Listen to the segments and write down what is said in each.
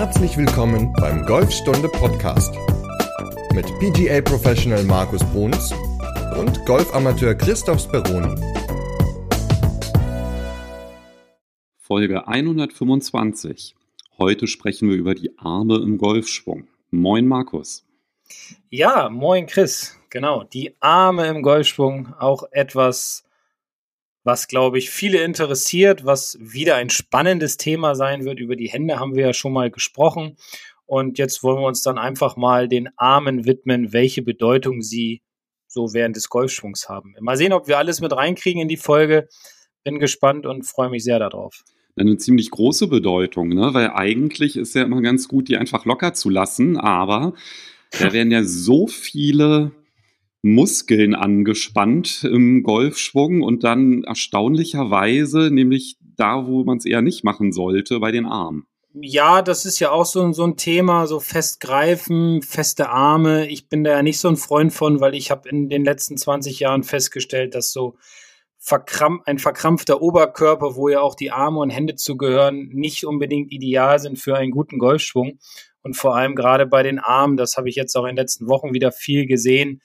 Herzlich willkommen beim Golfstunde Podcast mit PGA Professional Markus Bruns und Golfamateur Christoph Speroni. Folge 125. Heute sprechen wir über die Arme im Golfschwung. Moin Markus. Ja, moin Chris. Genau, die Arme im Golfschwung, auch etwas, was, glaube ich, viele interessiert, was wieder ein spannendes Thema sein wird. Über die Hände haben wir ja schon mal gesprochen. Und jetzt wollen wir uns dann einfach mal den Armen widmen, welche Bedeutung sie so während des Golfschwungs haben. Mal sehen, ob wir alles mit reinkriegen in die Folge. Bin gespannt und freue mich sehr darauf. Eine ziemlich große Bedeutung, ne? weil eigentlich ist ja immer ganz gut, die einfach locker zu lassen, aber da werden ja so viele Muskeln angespannt im Golfschwung und dann erstaunlicherweise, nämlich da, wo man es eher nicht machen sollte, bei den Armen. Ja, das ist ja auch so, so ein Thema, so festgreifen, feste Arme. Ich bin da ja nicht so ein Freund von, weil ich habe in den letzten 20 Jahren festgestellt, dass so verkrampf, ein verkrampfter Oberkörper, wo ja auch die Arme und Hände zugehören, nicht unbedingt ideal sind für einen guten Golfschwung. Und vor allem gerade bei den Armen, das habe ich jetzt auch in den letzten Wochen wieder viel gesehen,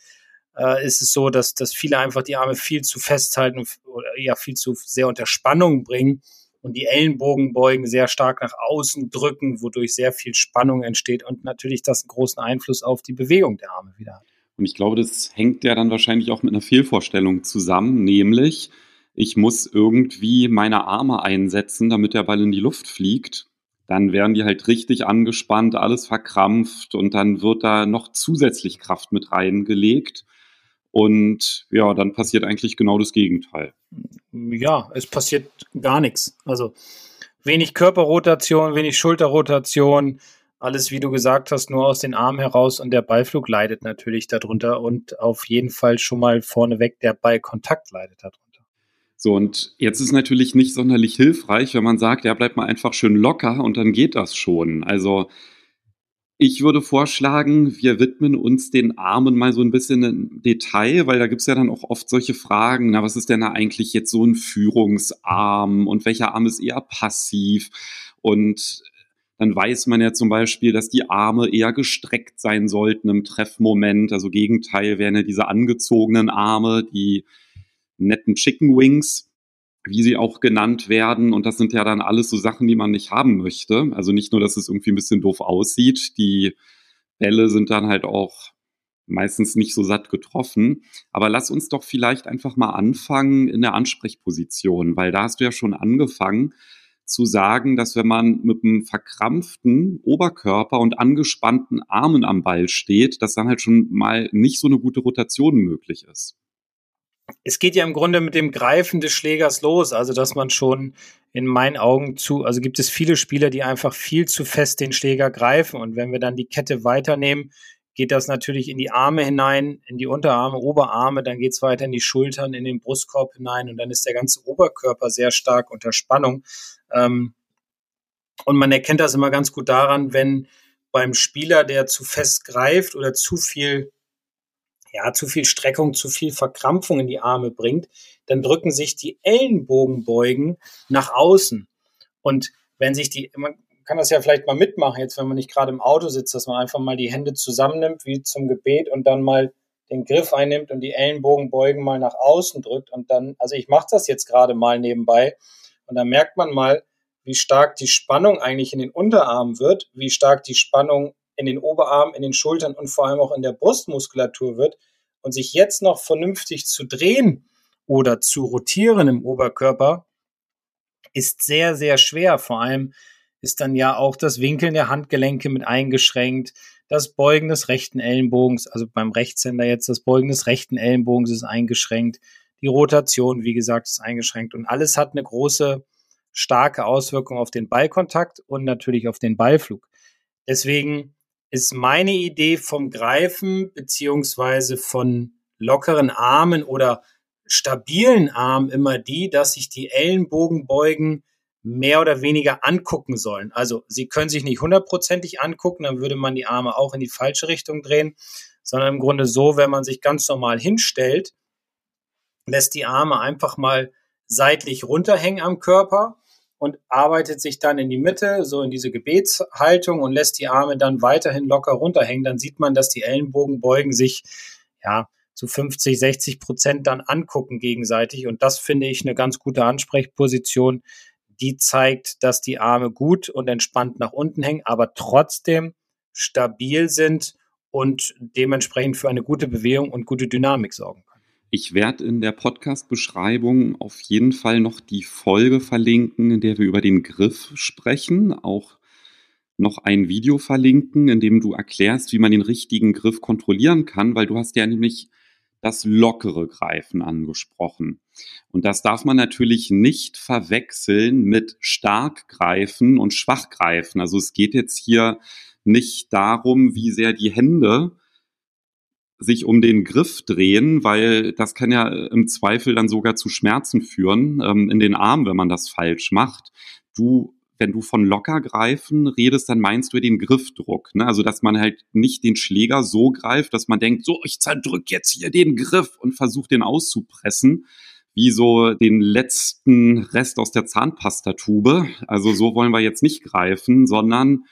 äh, ist es so, dass, dass viele einfach die Arme viel zu festhalten oder ja viel zu sehr unter Spannung bringen und die Ellenbogenbeugen sehr stark nach außen drücken, wodurch sehr viel Spannung entsteht und natürlich das einen großen Einfluss auf die Bewegung der Arme wieder hat. Und ich glaube, das hängt ja dann wahrscheinlich auch mit einer Fehlvorstellung zusammen, nämlich ich muss irgendwie meine Arme einsetzen, damit der Ball in die Luft fliegt. Dann werden die halt richtig angespannt, alles verkrampft und dann wird da noch zusätzlich Kraft mit reingelegt. Und ja, dann passiert eigentlich genau das Gegenteil. Ja, es passiert gar nichts. Also wenig Körperrotation, wenig Schulterrotation, alles, wie du gesagt hast, nur aus den Armen heraus und der Ballflug leidet natürlich darunter und auf jeden Fall schon mal vorneweg der Ballkontakt leidet darunter. So, und jetzt ist natürlich nicht sonderlich hilfreich, wenn man sagt, ja, bleibt mal einfach schön locker und dann geht das schon. Also ich würde vorschlagen, wir widmen uns den Armen mal so ein bisschen im Detail, weil da gibt's ja dann auch oft solche Fragen, na, was ist denn da eigentlich jetzt so ein Führungsarm und welcher Arm ist eher passiv? Und dann weiß man ja zum Beispiel, dass die Arme eher gestreckt sein sollten im Treffmoment. Also Gegenteil wären ja diese angezogenen Arme, die netten Chicken Wings wie sie auch genannt werden. Und das sind ja dann alles so Sachen, die man nicht haben möchte. Also nicht nur, dass es irgendwie ein bisschen doof aussieht, die Bälle sind dann halt auch meistens nicht so satt getroffen. Aber lass uns doch vielleicht einfach mal anfangen in der Ansprechposition, weil da hast du ja schon angefangen zu sagen, dass wenn man mit einem verkrampften Oberkörper und angespannten Armen am Ball steht, dass dann halt schon mal nicht so eine gute Rotation möglich ist es geht ja im Grunde mit dem Greifen des Schlägers los, also dass man schon in meinen Augen zu, also gibt es viele Spieler, die einfach viel zu fest den Schläger greifen und wenn wir dann die Kette weiternehmen, geht das natürlich in die Arme hinein, in die Unterarme, Oberarme, dann geht es weiter in die Schultern, in den Brustkorb hinein und dann ist der ganze Oberkörper sehr stark unter Spannung. Ähm, und man erkennt das immer ganz gut daran, wenn beim Spieler, der zu fest greift oder zu viel ja, zu viel Streckung, zu viel Verkrampfung in die Arme bringt, dann drücken sich die Ellenbogenbeugen nach außen. Und wenn sich die, man kann das ja vielleicht mal mitmachen, jetzt wenn man nicht gerade im Auto sitzt, dass man einfach mal die Hände zusammennimmt, wie zum Gebet, und dann mal den Griff einnimmt und die Ellenbogenbeugen mal nach außen drückt und dann, also ich mache das jetzt gerade mal nebenbei und dann merkt man mal, wie stark die Spannung eigentlich in den Unterarmen wird, wie stark die Spannung in den Oberarmen, in den Schultern und vor allem auch in der Brustmuskulatur wird und sich jetzt noch vernünftig zu drehen oder zu rotieren im Oberkörper, ist sehr, sehr schwer. Vor allem ist dann ja auch das Winkeln der Handgelenke mit eingeschränkt. Das Beugen des rechten Ellenbogens, also beim Rechtshänder jetzt das Beugen des rechten Ellenbogens ist eingeschränkt. Die Rotation, wie gesagt, ist eingeschränkt. Und alles hat eine große, starke Auswirkung auf den Ballkontakt und natürlich auf den Ballflug. Deswegen ist meine Idee vom Greifen beziehungsweise von lockeren Armen oder stabilen Armen immer die, dass sich die Ellenbogenbeugen mehr oder weniger angucken sollen. Also sie können sich nicht hundertprozentig angucken, dann würde man die Arme auch in die falsche Richtung drehen, sondern im Grunde so, wenn man sich ganz normal hinstellt, lässt die Arme einfach mal seitlich runterhängen am Körper und arbeitet sich dann in die Mitte, so in diese Gebetshaltung und lässt die Arme dann weiterhin locker runterhängen, dann sieht man, dass die Ellenbogenbeugen sich ja zu 50, 60 Prozent dann angucken gegenseitig. Und das finde ich eine ganz gute Ansprechposition. Die zeigt, dass die Arme gut und entspannt nach unten hängen, aber trotzdem stabil sind und dementsprechend für eine gute Bewegung und gute Dynamik sorgen. Ich werde in der Podcast-Beschreibung auf jeden Fall noch die Folge verlinken, in der wir über den Griff sprechen. Auch noch ein Video verlinken, in dem du erklärst, wie man den richtigen Griff kontrollieren kann, weil du hast ja nämlich das lockere Greifen angesprochen. Und das darf man natürlich nicht verwechseln mit stark greifen und schwach greifen. Also es geht jetzt hier nicht darum, wie sehr die Hände sich um den Griff drehen, weil das kann ja im Zweifel dann sogar zu Schmerzen führen ähm, in den Armen, wenn man das falsch macht. Du, wenn du von locker greifen redest, dann meinst du den Griffdruck. Ne? Also dass man halt nicht den Schläger so greift, dass man denkt, so ich zerdrück jetzt hier den Griff und versucht den auszupressen, wie so den letzten Rest aus der Zahnpastatube. Also so wollen wir jetzt nicht greifen, sondern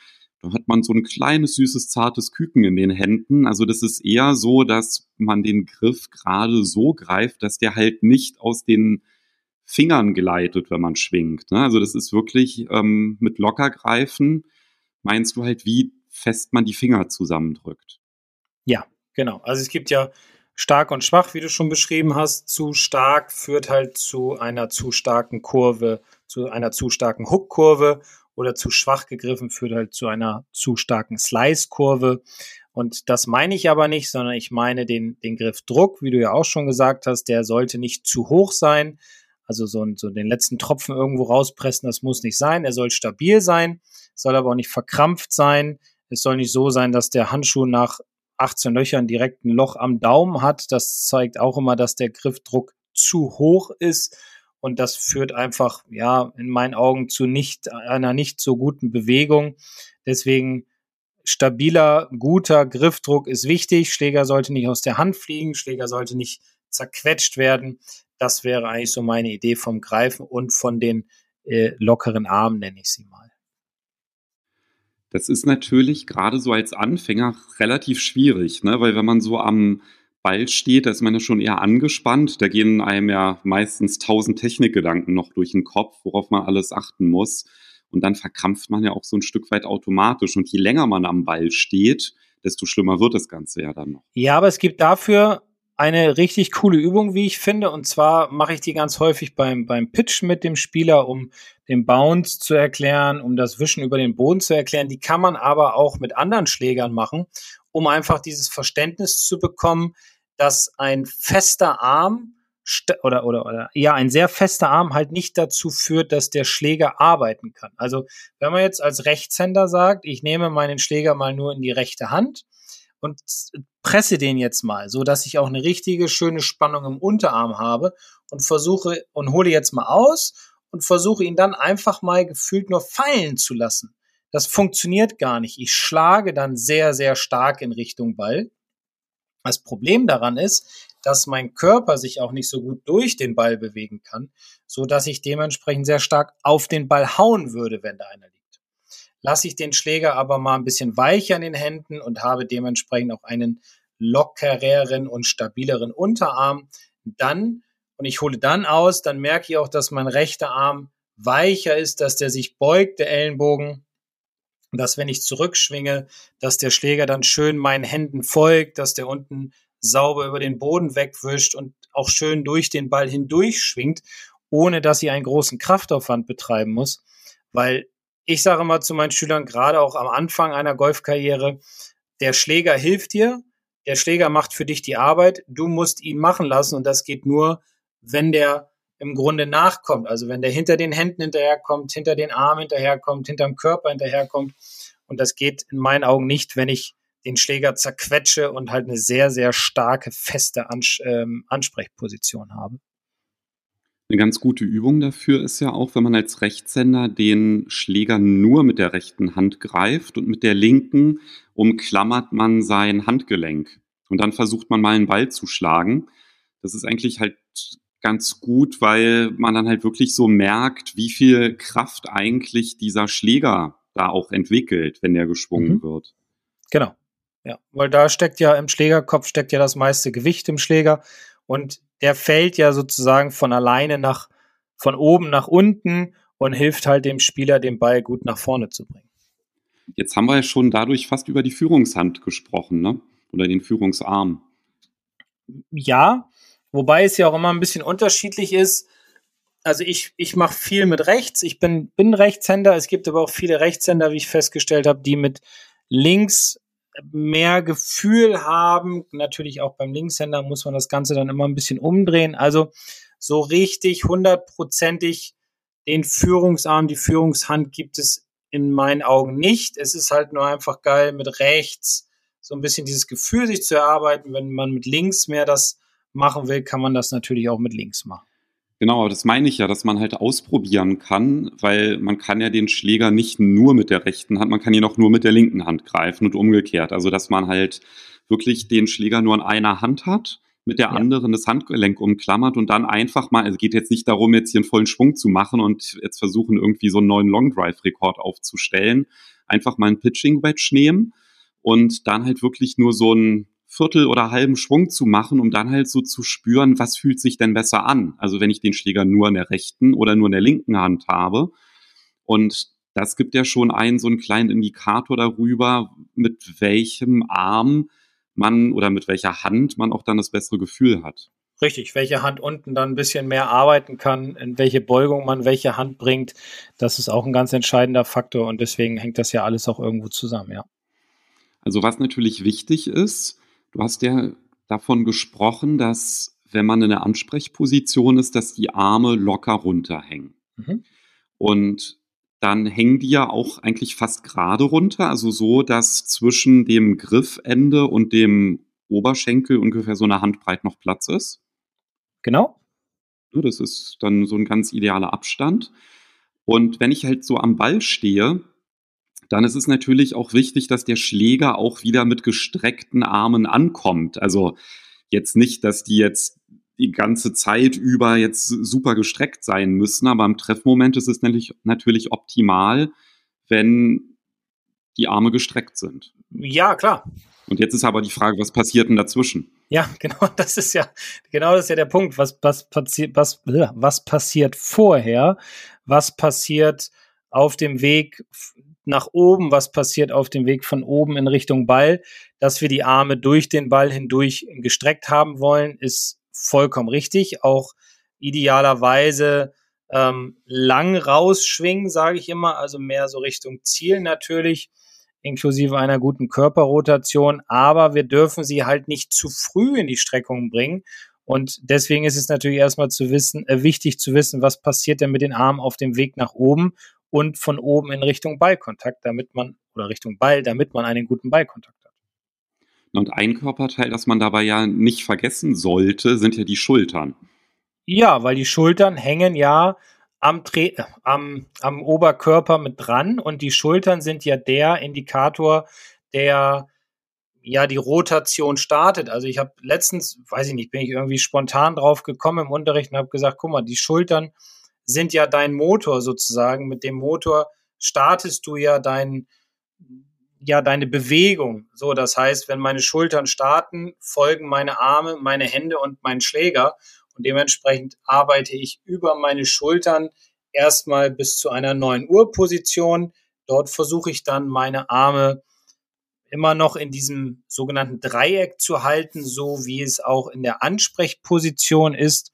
da hat man so ein kleines, süßes, zartes Küken in den Händen. Also das ist eher so, dass man den Griff gerade so greift, dass der halt nicht aus den Fingern geleitet, wenn man schwingt. Ne? Also das ist wirklich ähm, mit locker greifen, meinst du halt, wie fest man die Finger zusammendrückt. Ja, genau. Also es gibt ja stark und schwach, wie du schon beschrieben hast. Zu stark führt halt zu einer zu starken Kurve, zu einer zu starken Hookkurve oder zu schwach gegriffen führt halt zu einer zu starken Slice-Kurve. Und das meine ich aber nicht, sondern ich meine den, den Griffdruck, wie du ja auch schon gesagt hast, der sollte nicht zu hoch sein. Also so, so den letzten Tropfen irgendwo rauspressen, das muss nicht sein. Er soll stabil sein, soll aber auch nicht verkrampft sein. Es soll nicht so sein, dass der Handschuh nach 18 Löchern direkt ein Loch am Daumen hat. Das zeigt auch immer, dass der Griffdruck zu hoch ist und das führt einfach, ja, in meinen Augen zu nicht, einer nicht so guten Bewegung. Deswegen stabiler, guter Griffdruck ist wichtig. Schläger sollte nicht aus der Hand fliegen. Schläger sollte nicht zerquetscht werden. Das wäre eigentlich so meine Idee vom Greifen und von den äh, lockeren Armen, nenne ich sie mal. Das ist natürlich gerade so als Anfänger relativ schwierig, ne? weil wenn man so am Ball steht, da ist man ja schon eher angespannt. Da gehen einem ja meistens tausend Technikgedanken noch durch den Kopf, worauf man alles achten muss. Und dann verkrampft man ja auch so ein Stück weit automatisch. Und je länger man am Ball steht, desto schlimmer wird das Ganze ja dann noch. Ja, aber es gibt dafür eine richtig coole Übung, wie ich finde. Und zwar mache ich die ganz häufig beim, beim Pitch mit dem Spieler, um den Bounce zu erklären, um das Wischen über den Boden zu erklären. Die kann man aber auch mit anderen Schlägern machen, um einfach dieses Verständnis zu bekommen, dass ein fester Arm oder, oder, oder ja, ein sehr fester Arm halt nicht dazu führt, dass der Schläger arbeiten kann. Also wenn man jetzt als Rechtshänder sagt, ich nehme meinen Schläger mal nur in die rechte Hand und presse den jetzt mal, so dass ich auch eine richtige schöne Spannung im Unterarm habe und versuche und hole jetzt mal aus und versuche ihn dann einfach mal gefühlt nur fallen zu lassen. Das funktioniert gar nicht. Ich schlage dann sehr, sehr stark in Richtung Ball das Problem daran ist, dass mein Körper sich auch nicht so gut durch den Ball bewegen kann, so dass ich dementsprechend sehr stark auf den Ball hauen würde, wenn da einer liegt. Lasse ich den Schläger aber mal ein bisschen weicher in den Händen und habe dementsprechend auch einen lockereren und stabileren Unterarm, dann und ich hole dann aus, dann merke ich auch, dass mein rechter Arm weicher ist, dass der sich beugt, der Ellenbogen, dass wenn ich zurückschwinge, dass der Schläger dann schön meinen Händen folgt, dass der unten sauber über den Boden wegwischt und auch schön durch den Ball hindurch schwingt, ohne dass ich einen großen Kraftaufwand betreiben muss. Weil ich sage mal zu meinen Schülern, gerade auch am Anfang einer Golfkarriere, der Schläger hilft dir, der Schläger macht für dich die Arbeit, du musst ihn machen lassen und das geht nur, wenn der im Grunde nachkommt. Also wenn der hinter den Händen hinterherkommt, hinter den Armen hinterherkommt, hinterm Körper hinterherkommt. Und das geht in meinen Augen nicht, wenn ich den Schläger zerquetsche und halt eine sehr, sehr starke, feste Ans ähm, Ansprechposition habe. Eine ganz gute Übung dafür ist ja auch, wenn man als Rechtshänder den Schläger nur mit der rechten Hand greift und mit der linken umklammert man sein Handgelenk. Und dann versucht man mal einen Ball zu schlagen. Das ist eigentlich halt ganz gut, weil man dann halt wirklich so merkt, wie viel Kraft eigentlich dieser Schläger da auch entwickelt, wenn der geschwungen mhm. wird. Genau. Ja, weil da steckt ja im Schlägerkopf steckt ja das meiste Gewicht im Schläger und der fällt ja sozusagen von alleine nach von oben nach unten und hilft halt dem Spieler, den Ball gut nach vorne zu bringen. Jetzt haben wir ja schon dadurch fast über die Führungshand gesprochen, ne? Oder den Führungsarm. Ja, wobei es ja auch immer ein bisschen unterschiedlich ist. Also ich, ich mache viel mit rechts. Ich bin, bin Rechtshänder. Es gibt aber auch viele Rechtshänder, wie ich festgestellt habe, die mit links mehr Gefühl haben. Natürlich auch beim Linkshänder muss man das Ganze dann immer ein bisschen umdrehen. Also so richtig hundertprozentig den Führungsarm, die Führungshand gibt es in meinen Augen nicht. Es ist halt nur einfach geil, mit rechts so ein bisschen dieses Gefühl sich zu erarbeiten. Wenn man mit links mehr das machen will, kann man das natürlich auch mit links machen. Genau, das meine ich ja, dass man halt ausprobieren kann, weil man kann ja den Schläger nicht nur mit der rechten Hand, man kann ihn auch nur mit der linken Hand greifen und umgekehrt. Also dass man halt wirklich den Schläger nur in einer Hand hat, mit der ja. anderen das Handgelenk umklammert und dann einfach mal, also es geht jetzt nicht darum, jetzt hier einen vollen Schwung zu machen und jetzt versuchen irgendwie so einen neuen Long Drive Rekord aufzustellen, einfach mal einen Pitching Wedge nehmen und dann halt wirklich nur so ein Viertel oder halben Schwung zu machen, um dann halt so zu spüren, was fühlt sich denn besser an. Also wenn ich den Schläger nur in der rechten oder nur in der linken Hand habe. Und das gibt ja schon einen so einen kleinen Indikator darüber, mit welchem Arm man oder mit welcher Hand man auch dann das bessere Gefühl hat. Richtig, welche Hand unten dann ein bisschen mehr arbeiten kann, in welche Beugung man welche Hand bringt, das ist auch ein ganz entscheidender Faktor und deswegen hängt das ja alles auch irgendwo zusammen, ja. Also was natürlich wichtig ist, Du hast ja davon gesprochen, dass wenn man in der Ansprechposition ist, dass die Arme locker runterhängen. Mhm. Und dann hängen die ja auch eigentlich fast gerade runter, also so, dass zwischen dem Griffende und dem Oberschenkel ungefähr so eine Handbreit noch Platz ist. Genau. Das ist dann so ein ganz idealer Abstand. Und wenn ich halt so am Ball stehe, dann ist es natürlich auch wichtig, dass der Schläger auch wieder mit gestreckten Armen ankommt. Also jetzt nicht, dass die jetzt die ganze Zeit über jetzt super gestreckt sein müssen, aber im Treffmoment ist es natürlich, natürlich optimal, wenn die Arme gestreckt sind. Ja, klar. Und jetzt ist aber die Frage, was passiert denn dazwischen? Ja, genau, das ist ja, genau das ist ja der Punkt. Was, was, passiert, was, was passiert vorher? Was passiert auf dem Weg nach oben, was passiert auf dem Weg von oben in Richtung Ball, dass wir die Arme durch den Ball hindurch gestreckt haben wollen, ist vollkommen richtig. Auch idealerweise ähm, lang rausschwingen, sage ich immer, also mehr so Richtung Ziel natürlich, inklusive einer guten Körperrotation, aber wir dürfen sie halt nicht zu früh in die Streckung bringen. Und deswegen ist es natürlich erstmal zu wissen, äh, wichtig zu wissen, was passiert denn mit den Armen auf dem Weg nach oben und von oben in Richtung Ballkontakt, damit man, oder Richtung Ball, damit man einen guten Ballkontakt hat. Und ein Körperteil, das man dabei ja nicht vergessen sollte, sind ja die Schultern. Ja, weil die Schultern hängen ja am, Tre am, am Oberkörper mit dran und die Schultern sind ja der Indikator, der ja die Rotation startet. Also ich habe letztens, weiß ich nicht, bin ich irgendwie spontan drauf gekommen im Unterricht und habe gesagt, guck mal, die Schultern sind ja dein Motor sozusagen. Mit dem Motor startest du ja dein, ja, deine Bewegung. So, das heißt, wenn meine Schultern starten, folgen meine Arme, meine Hände und mein Schläger. Und dementsprechend arbeite ich über meine Schultern erstmal bis zu einer 9 Uhr Position. Dort versuche ich dann meine Arme immer noch in diesem sogenannten Dreieck zu halten, so wie es auch in der Ansprechposition ist.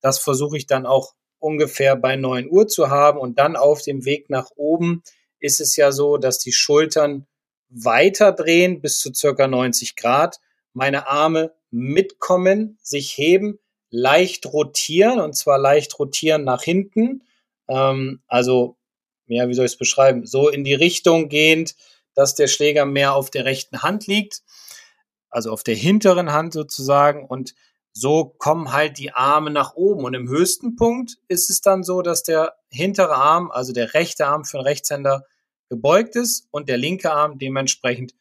Das versuche ich dann auch ungefähr bei 9 Uhr zu haben und dann auf dem Weg nach oben ist es ja so, dass die Schultern weiter drehen bis zu circa 90 Grad, meine Arme mitkommen, sich heben, leicht rotieren und zwar leicht rotieren nach hinten. Ähm, also, ja, wie soll ich es beschreiben? So in die Richtung gehend, dass der Schläger mehr auf der rechten Hand liegt, also auf der hinteren Hand sozusagen und so kommen halt die Arme nach oben. Und im höchsten Punkt ist es dann so, dass der hintere Arm, also der rechte Arm für einen Rechtshänder, gebeugt ist und der linke Arm dementsprechend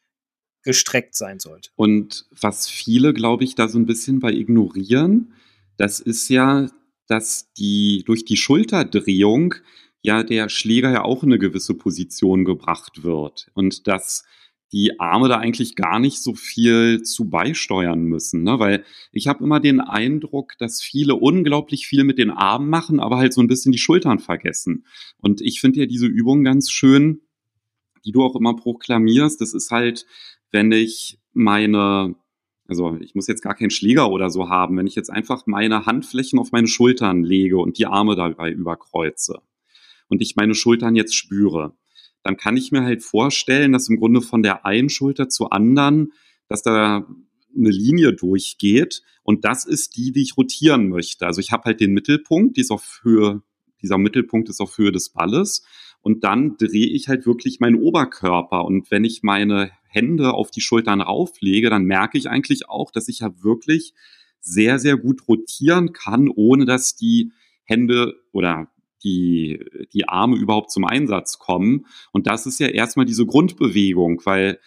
gestreckt sein sollte. Und was viele, glaube ich, da so ein bisschen bei ignorieren, das ist ja dass die durch die Schulterdrehung ja der Schläger ja auch in eine gewisse Position gebracht wird und dass die Arme da eigentlich gar nicht so viel zu beisteuern müssen, ne? weil ich habe immer den Eindruck, dass viele unglaublich viel mit den Armen machen, aber halt so ein bisschen die Schultern vergessen. Und ich finde ja diese Übung ganz schön, die du auch immer proklamierst. Das ist halt, wenn ich meine also ich muss jetzt gar keinen Schläger oder so haben, wenn ich jetzt einfach meine Handflächen auf meine Schultern lege und die Arme dabei überkreuze und ich meine Schultern jetzt spüre, dann kann ich mir halt vorstellen, dass im Grunde von der einen Schulter zur anderen, dass da eine Linie durchgeht. Und das ist die, die ich rotieren möchte. Also ich habe halt den Mittelpunkt, die ist auf Höhe, dieser Mittelpunkt ist auf Höhe des Balles. Und dann drehe ich halt wirklich meinen Oberkörper. Und wenn ich meine Hände auf die Schultern rauflege, dann merke ich eigentlich auch, dass ich ja wirklich sehr, sehr gut rotieren kann, ohne dass die Hände oder die, die Arme überhaupt zum Einsatz kommen. Und das ist ja erstmal diese Grundbewegung, weil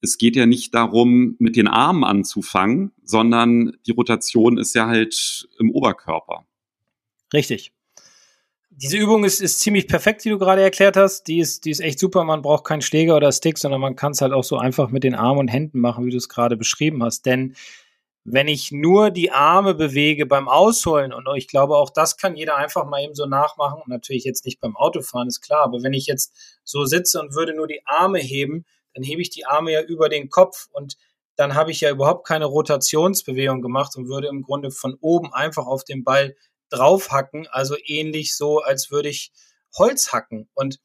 es geht ja nicht darum, mit den Armen anzufangen, sondern die Rotation ist ja halt im Oberkörper. Richtig. Diese Übung ist, ist ziemlich perfekt, die du gerade erklärt hast. Die ist, die ist echt super. Man braucht keinen Schläger oder Stick, sondern man kann es halt auch so einfach mit den Armen und Händen machen, wie du es gerade beschrieben hast. Denn wenn ich nur die Arme bewege beim Ausholen, und ich glaube, auch das kann jeder einfach mal eben so nachmachen, und natürlich jetzt nicht beim Autofahren, ist klar, aber wenn ich jetzt so sitze und würde nur die Arme heben, dann hebe ich die Arme ja über den Kopf und dann habe ich ja überhaupt keine Rotationsbewegung gemacht und würde im Grunde von oben einfach auf den Ball draufhacken, also ähnlich so, als würde ich Holz hacken. Und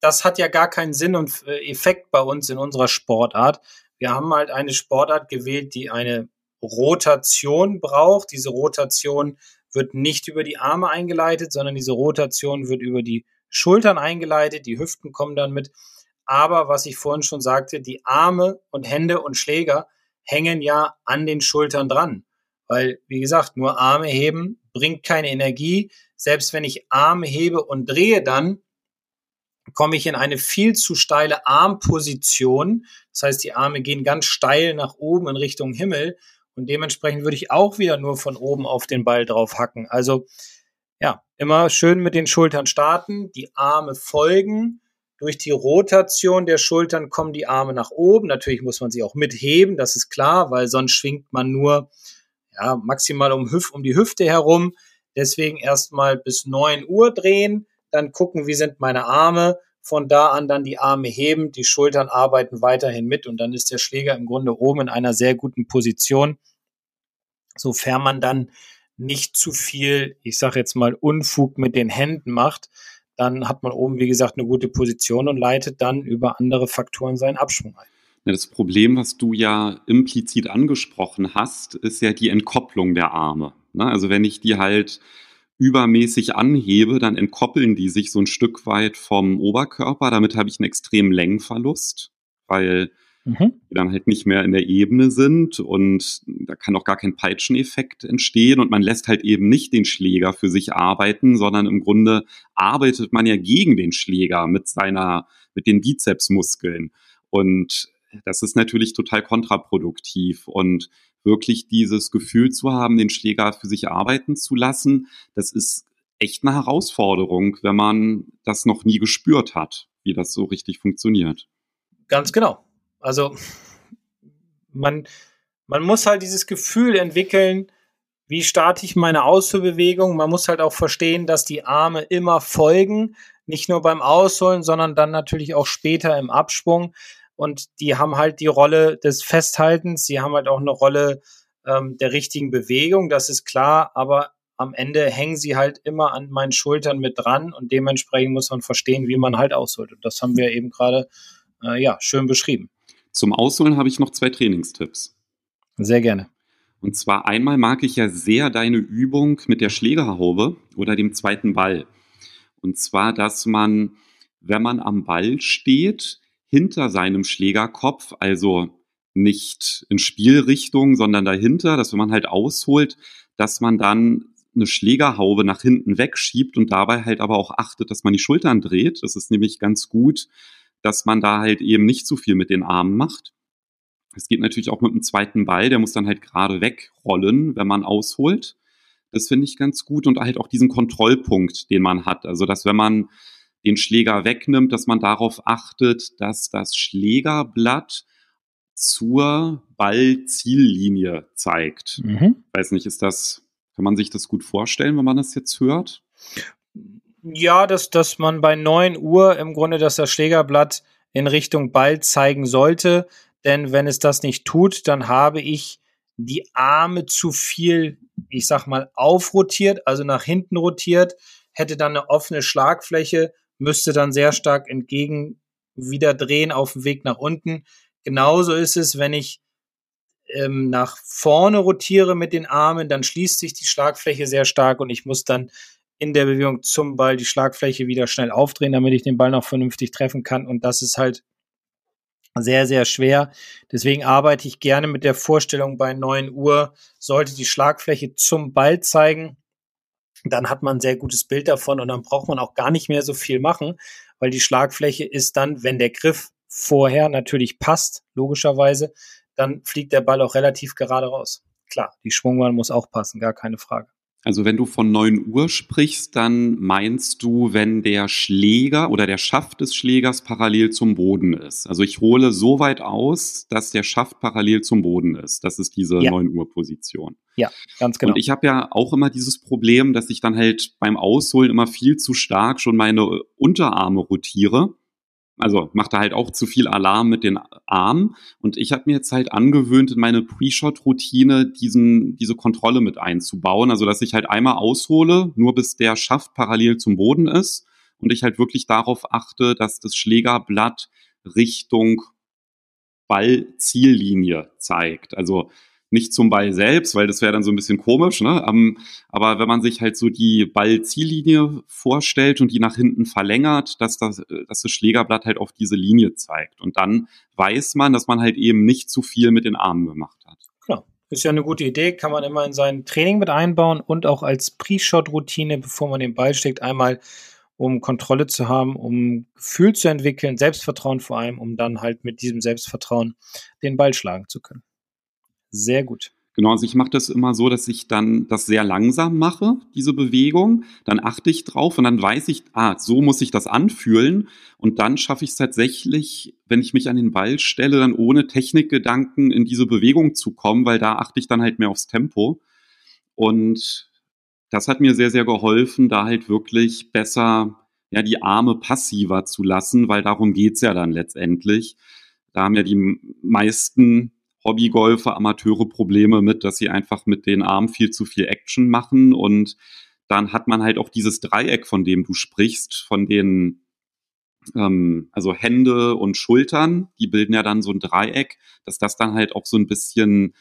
das hat ja gar keinen Sinn und äh, Effekt bei uns in unserer Sportart. Wir haben halt eine Sportart gewählt, die eine Rotation braucht. Diese Rotation wird nicht über die Arme eingeleitet, sondern diese Rotation wird über die Schultern eingeleitet. Die Hüften kommen dann mit. Aber was ich vorhin schon sagte, die Arme und Hände und Schläger hängen ja an den Schultern dran. Weil, wie gesagt, nur Arme heben bringt keine Energie. Selbst wenn ich Arme hebe und drehe dann, komme ich in eine viel zu steile Armposition. Das heißt, die Arme gehen ganz steil nach oben in Richtung Himmel. Und dementsprechend würde ich auch wieder nur von oben auf den Ball drauf hacken. Also ja, immer schön mit den Schultern starten, die Arme folgen. Durch die Rotation der Schultern kommen die Arme nach oben. Natürlich muss man sie auch mitheben, das ist klar, weil sonst schwingt man nur ja, maximal um, Hüf um die Hüfte herum. Deswegen erstmal bis neun Uhr drehen, dann gucken, wie sind meine Arme. Von da an dann die Arme heben, die Schultern arbeiten weiterhin mit und dann ist der Schläger im Grunde oben in einer sehr guten Position, sofern man dann nicht zu viel, ich sage jetzt mal, Unfug mit den Händen macht, dann hat man oben, wie gesagt, eine gute Position und leitet dann über andere Faktoren seinen Abschwung ein. Das Problem, was du ja implizit angesprochen hast, ist ja die Entkopplung der Arme. Ne? Also wenn ich die halt übermäßig anhebe, dann entkoppeln die sich so ein Stück weit vom Oberkörper. Damit habe ich einen extremen Längenverlust, weil mhm. die dann halt nicht mehr in der Ebene sind und da kann auch gar kein Peitscheneffekt entstehen und man lässt halt eben nicht den Schläger für sich arbeiten, sondern im Grunde arbeitet man ja gegen den Schläger mit seiner, mit den Bizepsmuskeln. Und das ist natürlich total kontraproduktiv und wirklich dieses Gefühl zu haben, den Schläger für sich arbeiten zu lassen, das ist echt eine Herausforderung, wenn man das noch nie gespürt hat, wie das so richtig funktioniert. Ganz genau. Also man, man muss halt dieses Gefühl entwickeln, wie starte ich meine Ausführbewegung. Man muss halt auch verstehen, dass die Arme immer folgen, nicht nur beim Ausholen, sondern dann natürlich auch später im Abschwung und die haben halt die Rolle des Festhaltens, sie haben halt auch eine Rolle ähm, der richtigen Bewegung, das ist klar, aber am Ende hängen sie halt immer an meinen Schultern mit dran und dementsprechend muss man verstehen, wie man halt ausholt. Und das haben wir eben gerade äh, ja schön beschrieben. Zum Ausholen habe ich noch zwei Trainingstipps. Sehr gerne. Und zwar einmal mag ich ja sehr deine Übung mit der Schlägerhaube oder dem zweiten Ball. Und zwar, dass man, wenn man am Ball steht, hinter seinem Schlägerkopf, also nicht in Spielrichtung, sondern dahinter, dass wenn man halt ausholt, dass man dann eine Schlägerhaube nach hinten wegschiebt und dabei halt aber auch achtet, dass man die Schultern dreht. Das ist nämlich ganz gut, dass man da halt eben nicht zu viel mit den Armen macht. Es geht natürlich auch mit dem zweiten Ball, der muss dann halt gerade wegrollen, wenn man ausholt. Das finde ich ganz gut und halt auch diesen Kontrollpunkt, den man hat. Also, dass wenn man den Schläger wegnimmt, dass man darauf achtet, dass das Schlägerblatt zur Ballziellinie zeigt. Mhm. Weiß nicht, ist das, kann man sich das gut vorstellen, wenn man das jetzt hört? Ja, dass, dass man bei 9 Uhr im Grunde, dass das Schlägerblatt in Richtung Ball zeigen sollte. Denn wenn es das nicht tut, dann habe ich die Arme zu viel, ich sag mal, aufrotiert, also nach hinten rotiert, hätte dann eine offene Schlagfläche, müsste dann sehr stark entgegen wieder drehen auf dem Weg nach unten. Genauso ist es, wenn ich ähm, nach vorne rotiere mit den Armen, dann schließt sich die Schlagfläche sehr stark und ich muss dann in der Bewegung zum Ball die Schlagfläche wieder schnell aufdrehen, damit ich den Ball noch vernünftig treffen kann. Und das ist halt sehr, sehr schwer. Deswegen arbeite ich gerne mit der Vorstellung bei 9 Uhr, sollte die Schlagfläche zum Ball zeigen. Dann hat man ein sehr gutes Bild davon und dann braucht man auch gar nicht mehr so viel machen, weil die Schlagfläche ist dann, wenn der Griff vorher natürlich passt, logischerweise, dann fliegt der Ball auch relativ gerade raus. Klar, die Schwungbahn muss auch passen, gar keine Frage. Also wenn du von 9 Uhr sprichst, dann meinst du, wenn der Schläger oder der Schaft des Schlägers parallel zum Boden ist. Also ich hole so weit aus, dass der Schaft parallel zum Boden ist. Das ist diese ja. 9 Uhr Position. Ja, ganz genau. Und ich habe ja auch immer dieses Problem, dass ich dann halt beim Ausholen immer viel zu stark schon meine Unterarme rotiere also macht er halt auch zu viel Alarm mit den Armen. Und ich habe mir jetzt halt angewöhnt, in meine Pre-Shot-Routine diesen, diese Kontrolle mit einzubauen. Also dass ich halt einmal aushole, nur bis der Schaft parallel zum Boden ist. Und ich halt wirklich darauf achte, dass das Schlägerblatt Richtung Ball-Ziellinie zeigt. Also nicht zum Ball selbst, weil das wäre dann so ein bisschen komisch, ne? Um, aber wenn man sich halt so die Ball-Ziellinie vorstellt und die nach hinten verlängert, dass das, dass das Schlägerblatt halt auf diese Linie zeigt. Und dann weiß man, dass man halt eben nicht zu viel mit den Armen gemacht hat. Klar. Ist ja eine gute Idee, kann man immer in sein Training mit einbauen und auch als Pre-Shot-Routine, bevor man den Ball steckt, einmal um Kontrolle zu haben, um Gefühl zu entwickeln, Selbstvertrauen vor allem, um dann halt mit diesem Selbstvertrauen den Ball schlagen zu können. Sehr gut. Genau, also ich mache das immer so, dass ich dann das sehr langsam mache, diese Bewegung. Dann achte ich drauf und dann weiß ich, ah, so muss ich das anfühlen. Und dann schaffe ich es tatsächlich, wenn ich mich an den Ball stelle, dann ohne Technikgedanken in diese Bewegung zu kommen, weil da achte ich dann halt mehr aufs Tempo. Und das hat mir sehr, sehr geholfen, da halt wirklich besser ja, die Arme passiver zu lassen, weil darum geht's ja dann letztendlich. Da haben ja die meisten Hobbygolfer, Amateure Probleme mit, dass sie einfach mit den Armen viel zu viel Action machen und dann hat man halt auch dieses Dreieck, von dem du sprichst, von den ähm, also Hände und Schultern, die bilden ja dann so ein Dreieck, dass das dann halt auch so ein bisschen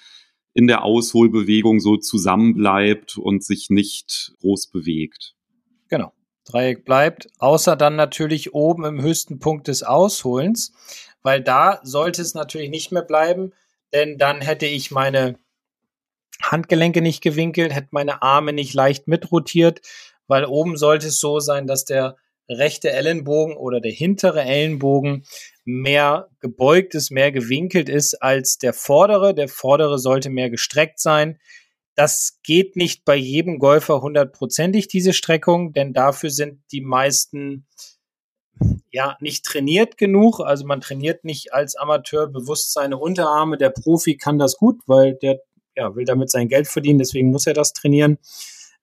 in der Ausholbewegung so zusammenbleibt und sich nicht groß bewegt. Genau. Dreieck bleibt, außer dann natürlich oben im höchsten Punkt des Ausholens, weil da sollte es natürlich nicht mehr bleiben, denn dann hätte ich meine Handgelenke nicht gewinkelt, hätte meine Arme nicht leicht mitrotiert, weil oben sollte es so sein, dass der rechte Ellenbogen oder der hintere Ellenbogen mehr gebeugt ist, mehr gewinkelt ist als der vordere. Der vordere sollte mehr gestreckt sein. Das geht nicht bei jedem Golfer hundertprozentig, diese Streckung, denn dafür sind die meisten ja nicht trainiert genug. Also man trainiert nicht als Amateur bewusst seine Unterarme. Der Profi kann das gut, weil der ja, will damit sein Geld verdienen, deswegen muss er das trainieren.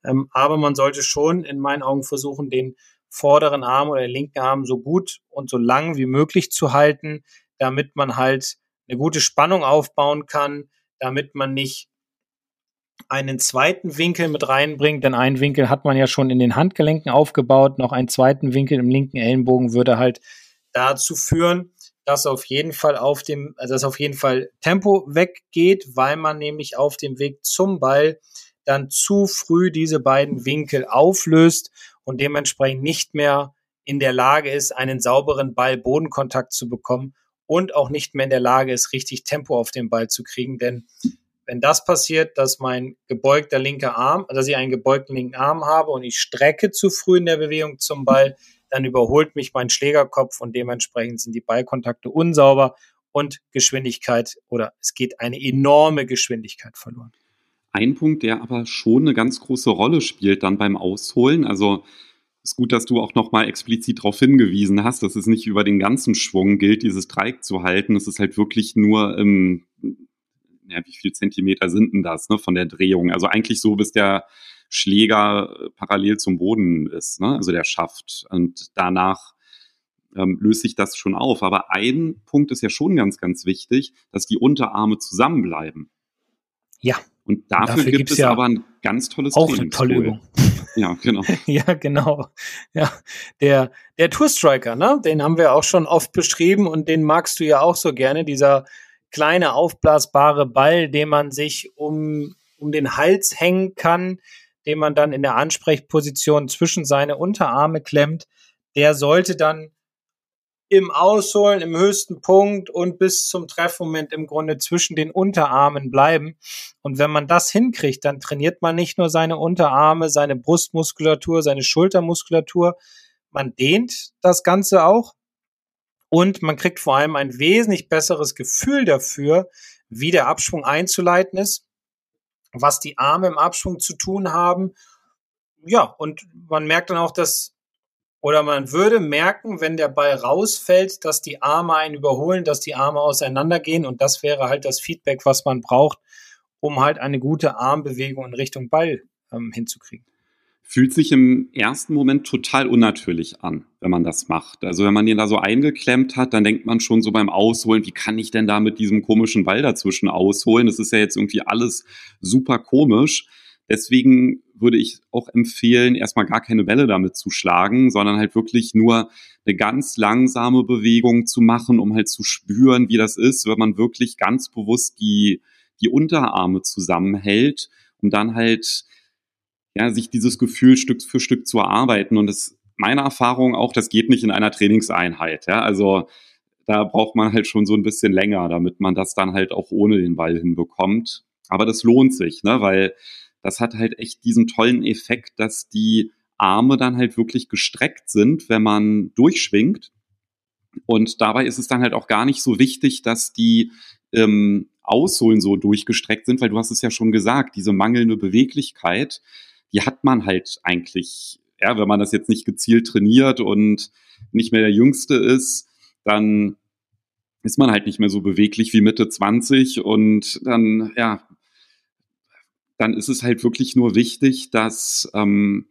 Ähm, aber man sollte schon in meinen Augen versuchen, den vorderen Arm oder den linken Arm so gut und so lang wie möglich zu halten, damit man halt eine gute Spannung aufbauen kann, damit man nicht einen zweiten Winkel mit reinbringt, denn einen Winkel hat man ja schon in den Handgelenken aufgebaut, noch einen zweiten Winkel im linken Ellenbogen würde halt dazu führen, dass auf jeden Fall auf dem, also dass auf jeden Fall Tempo weggeht, weil man nämlich auf dem Weg zum Ball dann zu früh diese beiden Winkel auflöst und dementsprechend nicht mehr in der Lage ist, einen sauberen Ball-Bodenkontakt zu bekommen und auch nicht mehr in der Lage ist, richtig Tempo auf den Ball zu kriegen, denn wenn das passiert, dass mein gebeugter linker Arm, dass ich einen gebeugten linken Arm habe und ich strecke zu früh in der Bewegung zum Ball, dann überholt mich mein Schlägerkopf und dementsprechend sind die Ballkontakte unsauber und Geschwindigkeit oder es geht eine enorme Geschwindigkeit verloren. Ein Punkt, der aber schon eine ganz große Rolle spielt dann beim Ausholen, also ist gut, dass du auch nochmal explizit darauf hingewiesen hast, dass es nicht über den ganzen Schwung gilt, dieses Dreieck zu halten. Es ist halt wirklich nur im, ja, wie viel Zentimeter sind denn das, ne, von der Drehung? Also eigentlich so, bis der Schläger äh, parallel zum Boden ist, ne, also der Schaft. Und danach ähm, löst sich das schon auf. Aber ein Punkt ist ja schon ganz, ganz wichtig, dass die Unterarme zusammenbleiben. Ja. Und dafür, dafür gibt es ja aber ein ganz tolles Auch eine tolle Übung. Ja, genau. ja, genau. Ja, der, der Tour Striker, ne, den haben wir auch schon oft beschrieben und den magst du ja auch so gerne, dieser kleine aufblasbare Ball, den man sich um, um den Hals hängen kann, den man dann in der Ansprechposition zwischen seine Unterarme klemmt, der sollte dann im Ausholen, im höchsten Punkt und bis zum Treffmoment im Grunde zwischen den Unterarmen bleiben. Und wenn man das hinkriegt, dann trainiert man nicht nur seine Unterarme, seine Brustmuskulatur, seine Schultermuskulatur, man dehnt das Ganze auch und man kriegt vor allem ein wesentlich besseres Gefühl dafür, wie der Abschwung einzuleiten ist, was die Arme im Abschwung zu tun haben. Ja, und man merkt dann auch, dass oder man würde merken, wenn der Ball rausfällt, dass die Arme einen überholen, dass die Arme auseinandergehen. Und das wäre halt das Feedback, was man braucht, um halt eine gute Armbewegung in Richtung Ball ähm, hinzukriegen. Fühlt sich im ersten Moment total unnatürlich an, wenn man das macht. Also wenn man den da so eingeklemmt hat, dann denkt man schon so beim Ausholen, wie kann ich denn da mit diesem komischen Ball dazwischen ausholen? Das ist ja jetzt irgendwie alles super komisch. Deswegen würde ich auch empfehlen, erstmal gar keine Welle damit zu schlagen, sondern halt wirklich nur eine ganz langsame Bewegung zu machen, um halt zu spüren, wie das ist, wenn man wirklich ganz bewusst die, die Unterarme zusammenhält, um dann halt, ja, sich dieses Gefühl Stück für Stück zu erarbeiten. Und das, meine Erfahrung auch, das geht nicht in einer Trainingseinheit, ja, also, da braucht man halt schon so ein bisschen länger, damit man das dann halt auch ohne den Ball hinbekommt. Aber das lohnt sich, ne, weil das hat halt echt diesen tollen Effekt, dass die Arme dann halt wirklich gestreckt sind, wenn man durchschwingt. Und dabei ist es dann halt auch gar nicht so wichtig, dass die ähm, Aussohlen so durchgestreckt sind, weil du hast es ja schon gesagt, diese mangelnde Beweglichkeit, die hat man halt eigentlich, ja, wenn man das jetzt nicht gezielt trainiert und nicht mehr der Jüngste ist, dann ist man halt nicht mehr so beweglich wie Mitte 20 und dann, ja, dann ist es halt wirklich nur wichtig, dass, ähm,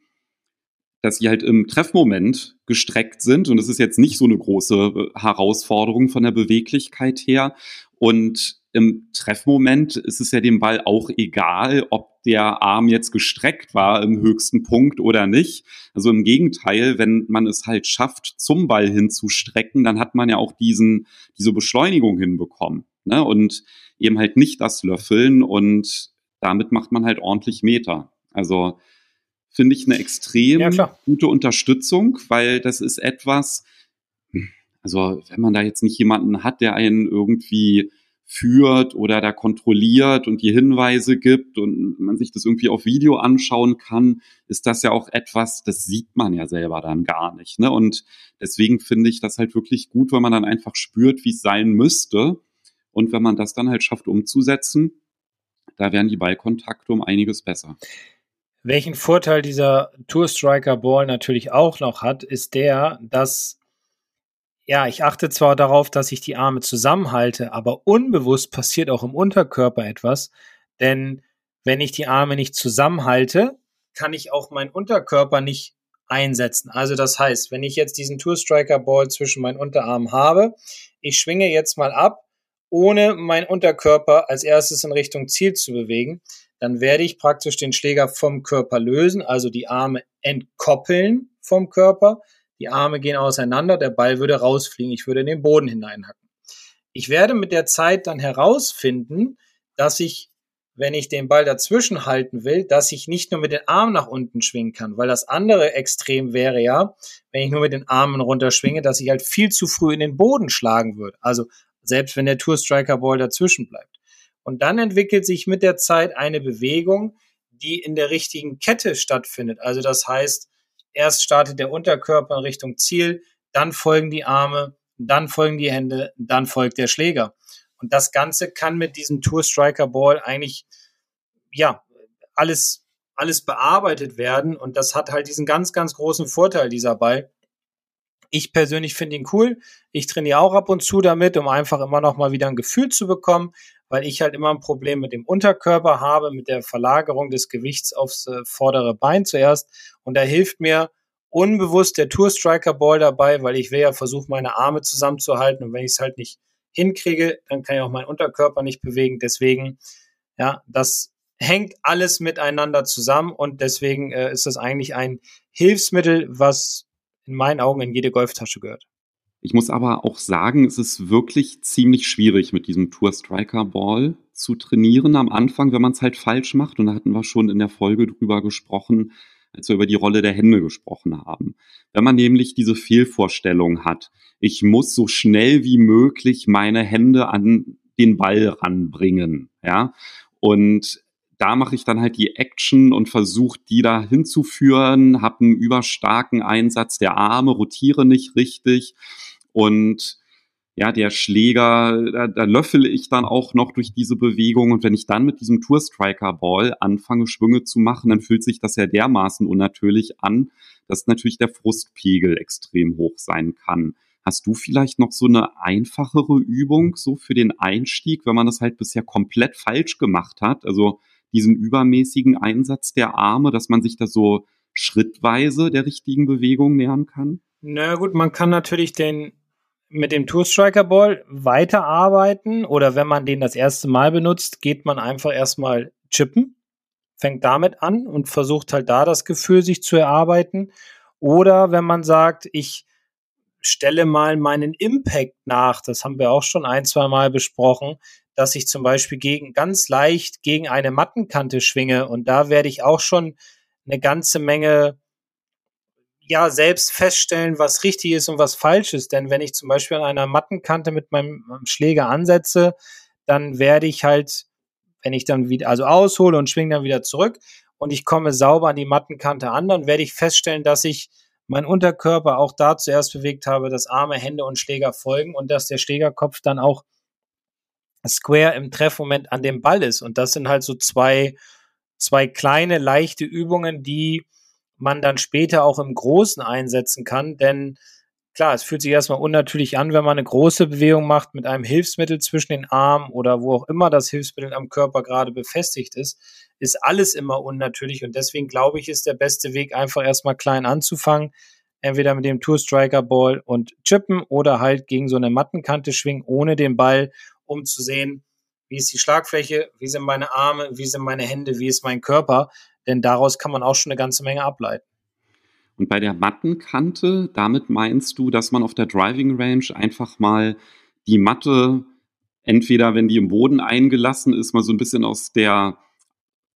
dass sie halt im Treffmoment gestreckt sind. Und es ist jetzt nicht so eine große äh, Herausforderung von der Beweglichkeit her. Und im Treffmoment ist es ja dem Ball auch egal, ob der Arm jetzt gestreckt war im höchsten Punkt oder nicht. Also im Gegenteil, wenn man es halt schafft, zum Ball hinzustrecken, dann hat man ja auch diesen, diese Beschleunigung hinbekommen. Ne? Und eben halt nicht das Löffeln und damit macht man halt ordentlich Meter. Also finde ich eine extrem ja, gute Unterstützung, weil das ist etwas, also wenn man da jetzt nicht jemanden hat, der einen irgendwie führt oder da kontrolliert und die Hinweise gibt und man sich das irgendwie auf Video anschauen kann, ist das ja auch etwas, das sieht man ja selber dann gar nicht. Ne? Und deswegen finde ich das halt wirklich gut, wenn man dann einfach spürt, wie es sein müsste. Und wenn man das dann halt schafft umzusetzen, da wären die Ballkontakte um einiges besser. Welchen Vorteil dieser Tour Striker Ball natürlich auch noch hat, ist der, dass ja, ich achte zwar darauf, dass ich die Arme zusammenhalte, aber unbewusst passiert auch im Unterkörper etwas, denn wenn ich die Arme nicht zusammenhalte, kann ich auch meinen Unterkörper nicht einsetzen. Also das heißt, wenn ich jetzt diesen Tour Striker Ball zwischen meinen Unterarmen habe, ich schwinge jetzt mal ab, ohne meinen Unterkörper als erstes in Richtung Ziel zu bewegen, dann werde ich praktisch den Schläger vom Körper lösen, also die Arme entkoppeln vom Körper. Die Arme gehen auseinander, der Ball würde rausfliegen, ich würde in den Boden hineinhacken. Ich werde mit der Zeit dann herausfinden, dass ich, wenn ich den Ball dazwischen halten will, dass ich nicht nur mit den Armen nach unten schwingen kann, weil das andere Extrem wäre ja, wenn ich nur mit den Armen runterschwinge, dass ich halt viel zu früh in den Boden schlagen würde. Also selbst wenn der Tour Striker Ball dazwischen bleibt. Und dann entwickelt sich mit der Zeit eine Bewegung, die in der richtigen Kette stattfindet. Also das heißt, erst startet der Unterkörper in Richtung Ziel, dann folgen die Arme, dann folgen die Hände, dann folgt der Schläger. Und das Ganze kann mit diesem Tour Striker Ball eigentlich, ja, alles, alles bearbeitet werden. Und das hat halt diesen ganz, ganz großen Vorteil, dieser Ball. Ich persönlich finde ihn cool. Ich trainiere auch ab und zu damit, um einfach immer noch mal wieder ein Gefühl zu bekommen, weil ich halt immer ein Problem mit dem Unterkörper habe, mit der Verlagerung des Gewichts aufs äh, vordere Bein zuerst. Und da hilft mir unbewusst der Tour Striker Ball dabei, weil ich will ja versuchen, meine Arme zusammenzuhalten. Und wenn ich es halt nicht hinkriege, dann kann ich auch meinen Unterkörper nicht bewegen. Deswegen, ja, das hängt alles miteinander zusammen und deswegen äh, ist das eigentlich ein Hilfsmittel, was in meinen Augen in jede Golftasche gehört. Ich muss aber auch sagen, es ist wirklich ziemlich schwierig, mit diesem Tour Striker Ball zu trainieren am Anfang, wenn man es halt falsch macht. Und da hatten wir schon in der Folge drüber gesprochen, als wir über die Rolle der Hände gesprochen haben. Wenn man nämlich diese Fehlvorstellung hat, ich muss so schnell wie möglich meine Hände an den Ball ranbringen, ja, und da mache ich dann halt die Action und versuche die da hinzuführen, habe einen überstarken Einsatz der Arme, rotiere nicht richtig und ja, der Schläger, da, da löffel ich dann auch noch durch diese Bewegung. Und wenn ich dann mit diesem Tour Striker Ball anfange, Schwünge zu machen, dann fühlt sich das ja dermaßen unnatürlich an, dass natürlich der Frustpegel extrem hoch sein kann. Hast du vielleicht noch so eine einfachere Übung so für den Einstieg, wenn man das halt bisher komplett falsch gemacht hat? Also diesen übermäßigen Einsatz der Arme, dass man sich da so schrittweise der richtigen Bewegung nähern kann? Na gut, man kann natürlich den mit dem Tour Striker Ball weiterarbeiten oder wenn man den das erste Mal benutzt, geht man einfach erstmal chippen, fängt damit an und versucht halt da das Gefühl sich zu erarbeiten. Oder wenn man sagt, ich stelle mal meinen Impact nach, das haben wir auch schon ein, zwei Mal besprochen, dass ich zum Beispiel gegen, ganz leicht gegen eine Mattenkante schwinge und da werde ich auch schon eine ganze Menge ja selbst feststellen, was richtig ist und was falsch ist. Denn wenn ich zum Beispiel an einer Mattenkante mit meinem, Schläger ansetze, dann werde ich halt, wenn ich dann wieder, also aushole und schwinge dann wieder zurück und ich komme sauber an die Mattenkante an, dann werde ich feststellen, dass ich meinen Unterkörper auch da zuerst bewegt habe, dass Arme, Hände und Schläger folgen und dass der Schlägerkopf dann auch square im Treffmoment an dem Ball ist. Und das sind halt so zwei, zwei kleine, leichte Übungen, die man dann später auch im Großen einsetzen kann. Denn klar, es fühlt sich erstmal unnatürlich an, wenn man eine große Bewegung macht mit einem Hilfsmittel zwischen den Armen oder wo auch immer das Hilfsmittel am Körper gerade befestigt ist, ist alles immer unnatürlich. Und deswegen glaube ich, ist der beste Weg einfach erstmal klein anzufangen. Entweder mit dem Tour Striker Ball und chippen oder halt gegen so eine Mattenkante schwingen, ohne den Ball, um zu sehen, wie ist die Schlagfläche, wie sind meine Arme, wie sind meine Hände, wie ist mein Körper denn daraus kann man auch schon eine ganze Menge ableiten. Und bei der Mattenkante, damit meinst du, dass man auf der Driving Range einfach mal die Matte, entweder wenn die im Boden eingelassen ist, mal so ein bisschen aus der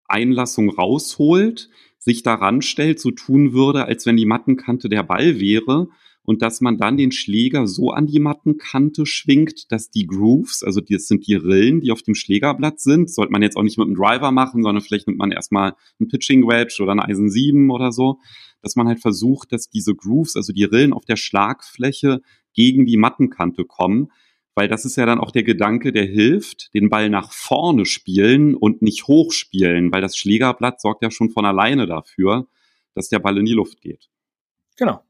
Einlassung rausholt, sich daran stellt, so tun würde, als wenn die Mattenkante der Ball wäre und dass man dann den Schläger so an die Mattenkante schwingt, dass die Grooves, also das sind die Rillen, die auf dem Schlägerblatt sind, sollte man jetzt auch nicht mit einem Driver machen, sondern vielleicht nimmt man erstmal ein Pitching Wedge oder ein Eisen 7 oder so, dass man halt versucht, dass diese Grooves, also die Rillen auf der Schlagfläche gegen die Mattenkante kommen, weil das ist ja dann auch der Gedanke, der hilft, den Ball nach vorne spielen und nicht hoch spielen, weil das Schlägerblatt sorgt ja schon von alleine dafür, dass der Ball in die Luft geht. Genau.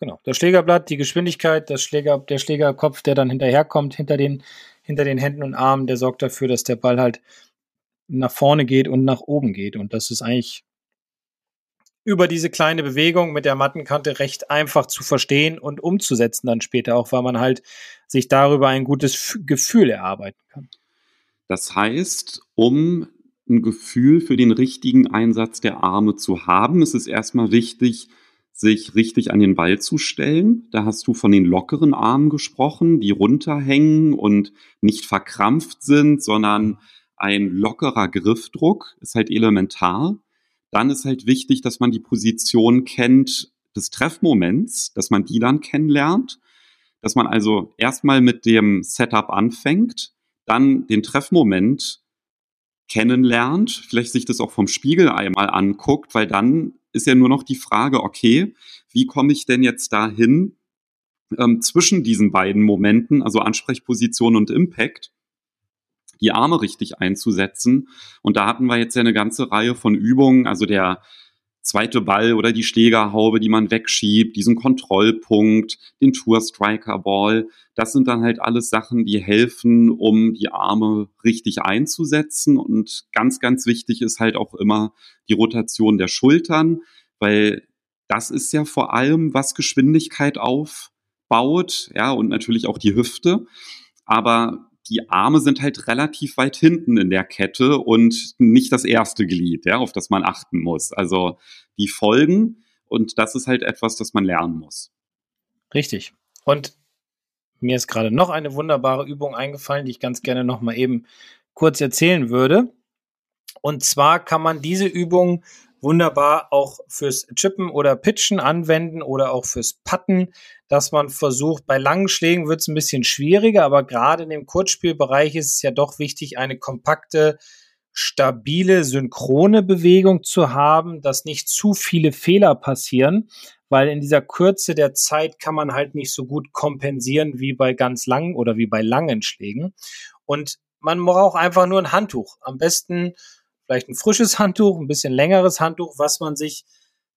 Genau. Das Schlägerblatt, die Geschwindigkeit, das Schläger, der Schlägerkopf, der dann hinterherkommt, hinter den, hinter den Händen und Armen, der sorgt dafür, dass der Ball halt nach vorne geht und nach oben geht. Und das ist eigentlich über diese kleine Bewegung mit der Mattenkante recht einfach zu verstehen und umzusetzen dann später auch, weil man halt sich darüber ein gutes Gefühl erarbeiten kann. Das heißt, um ein Gefühl für den richtigen Einsatz der Arme zu haben, ist es erstmal wichtig, sich richtig an den Ball zu stellen. Da hast du von den lockeren Armen gesprochen, die runterhängen und nicht verkrampft sind, sondern ein lockerer Griffdruck ist halt elementar. Dann ist halt wichtig, dass man die Position kennt des Treffmoments, dass man die dann kennenlernt, dass man also erstmal mit dem Setup anfängt, dann den Treffmoment kennenlernt, vielleicht sich das auch vom Spiegel einmal anguckt, weil dann ist ja nur noch die Frage, okay, wie komme ich denn jetzt dahin ähm, zwischen diesen beiden Momenten, also Ansprechposition und Impact, die Arme richtig einzusetzen. Und da hatten wir jetzt ja eine ganze Reihe von Übungen, also der zweite Ball oder die Schlägerhaube, die man wegschiebt, diesen Kontrollpunkt, den Tour Striker Ball. Das sind dann halt alles Sachen, die helfen, um die Arme richtig einzusetzen. Und ganz, ganz wichtig ist halt auch immer die Rotation der Schultern, weil das ist ja vor allem, was Geschwindigkeit aufbaut, ja, und natürlich auch die Hüfte. Aber die Arme sind halt relativ weit hinten in der Kette und nicht das erste Glied, ja, auf das man achten muss. Also die folgen und das ist halt etwas, das man lernen muss. Richtig. Und mir ist gerade noch eine wunderbare Übung eingefallen, die ich ganz gerne noch mal eben kurz erzählen würde. Und zwar kann man diese Übung wunderbar auch fürs Chippen oder Pitchen anwenden oder auch fürs Putten, dass man versucht, bei langen Schlägen wird es ein bisschen schwieriger, aber gerade in dem Kurzspielbereich ist es ja doch wichtig, eine kompakte, stabile, synchrone Bewegung zu haben, dass nicht zu viele Fehler passieren, weil in dieser Kürze der Zeit kann man halt nicht so gut kompensieren wie bei ganz langen oder wie bei langen Schlägen. Und man braucht einfach nur ein Handtuch. Am besten vielleicht ein frisches Handtuch, ein bisschen längeres Handtuch, was man sich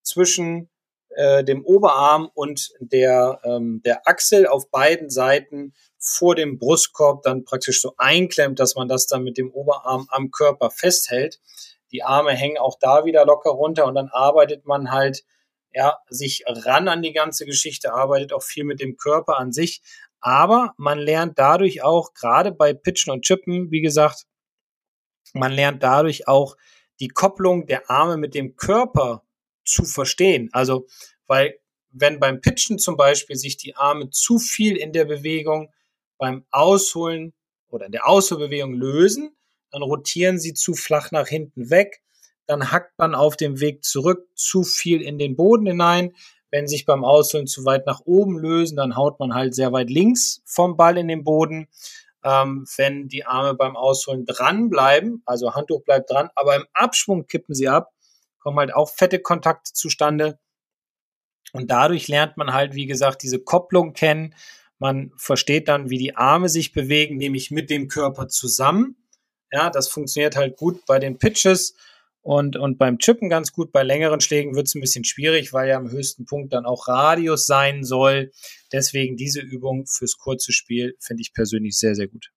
zwischen äh, dem Oberarm und der, ähm, der Achsel auf beiden Seiten vor dem Brustkorb dann praktisch so einklemmt, dass man das dann mit dem Oberarm am Körper festhält. Die Arme hängen auch da wieder locker runter und dann arbeitet man halt ja, sich ran an die ganze Geschichte, arbeitet auch viel mit dem Körper an sich. Aber man lernt dadurch auch, gerade bei Pitchen und Chippen, wie gesagt, man lernt dadurch auch die Kopplung der Arme mit dem Körper zu verstehen. Also, weil wenn beim Pitchen zum Beispiel sich die Arme zu viel in der Bewegung beim Ausholen oder in der Ausholbewegung lösen, dann rotieren sie zu flach nach hinten weg, dann hackt man auf dem Weg zurück zu viel in den Boden hinein. Wenn sich beim Ausholen zu weit nach oben lösen, dann haut man halt sehr weit links vom Ball in den Boden ähm, wenn die Arme beim Ausholen dranbleiben, also Handtuch bleibt dran, aber im Abschwung kippen sie ab, kommen halt auch fette Kontakte zustande. Und dadurch lernt man halt, wie gesagt, diese Kopplung kennen. Man versteht dann, wie die Arme sich bewegen, nämlich mit dem Körper zusammen. Ja, das funktioniert halt gut bei den Pitches und, und beim Chippen ganz gut. Bei längeren Schlägen wird es ein bisschen schwierig, weil ja am höchsten Punkt dann auch Radius sein soll. Deswegen diese Übung fürs kurze Spiel finde ich persönlich sehr, sehr gut.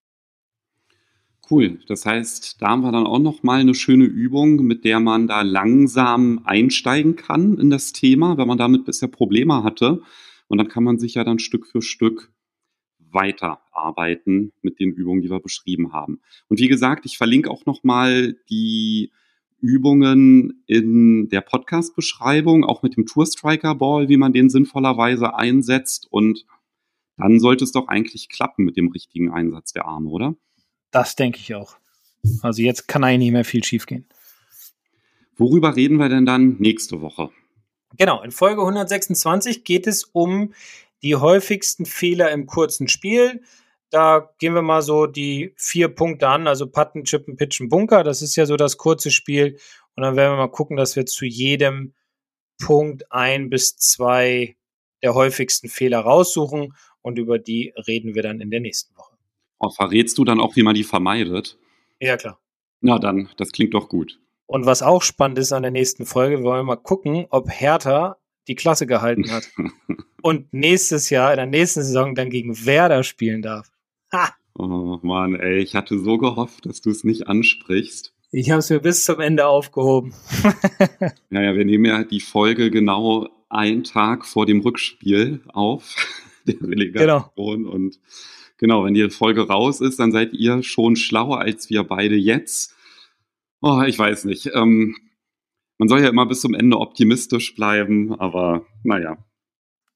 Cool. Das heißt, da haben wir dann auch noch mal eine schöne Übung, mit der man da langsam einsteigen kann in das Thema, wenn man damit bisher Probleme hatte. Und dann kann man sich ja dann Stück für Stück weiterarbeiten mit den Übungen, die wir beschrieben haben. Und wie gesagt, ich verlinke auch noch mal die Übungen in der Podcast-Beschreibung, auch mit dem Tour Striker Ball, wie man den sinnvollerweise einsetzt. Und dann sollte es doch eigentlich klappen mit dem richtigen Einsatz der Arme, oder? Das denke ich auch. Also jetzt kann eigentlich nicht mehr viel schiefgehen. Worüber reden wir denn dann nächste Woche? Genau, in Folge 126 geht es um die häufigsten Fehler im kurzen Spiel. Da gehen wir mal so die vier Punkte an, also Putten, Chippen, Pitchen, Bunker. Das ist ja so das kurze Spiel. Und dann werden wir mal gucken, dass wir zu jedem Punkt ein bis zwei der häufigsten Fehler raussuchen. Und über die reden wir dann in der nächsten Woche. Oh, verrätst du dann auch, wie man die vermeidet? Ja, klar. Na dann, das klingt doch gut. Und was auch spannend ist an der nächsten Folge, wollen wir mal gucken, ob Hertha die Klasse gehalten hat. und nächstes Jahr, in der nächsten Saison, dann gegen Werder spielen darf. Ha. Oh Mann, ey, ich hatte so gehofft, dass du es nicht ansprichst. Ich habe es mir bis zum Ende aufgehoben. naja, wir nehmen ja die Folge genau einen Tag vor dem Rückspiel auf, der Relegation. Genau. Und genau, wenn die Folge raus ist, dann seid ihr schon schlauer als wir beide jetzt. Oh, ich weiß nicht. Ähm, man soll ja immer bis zum Ende optimistisch bleiben, aber naja.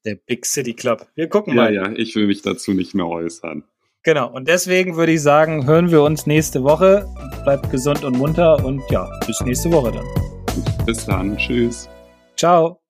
Der Big City Club. Wir gucken ja, mal. Ja, ja, ich will mich dazu nicht mehr äußern. Genau, und deswegen würde ich sagen, hören wir uns nächste Woche. Bleibt gesund und munter und ja, bis nächste Woche dann. Bis dann, tschüss. Ciao.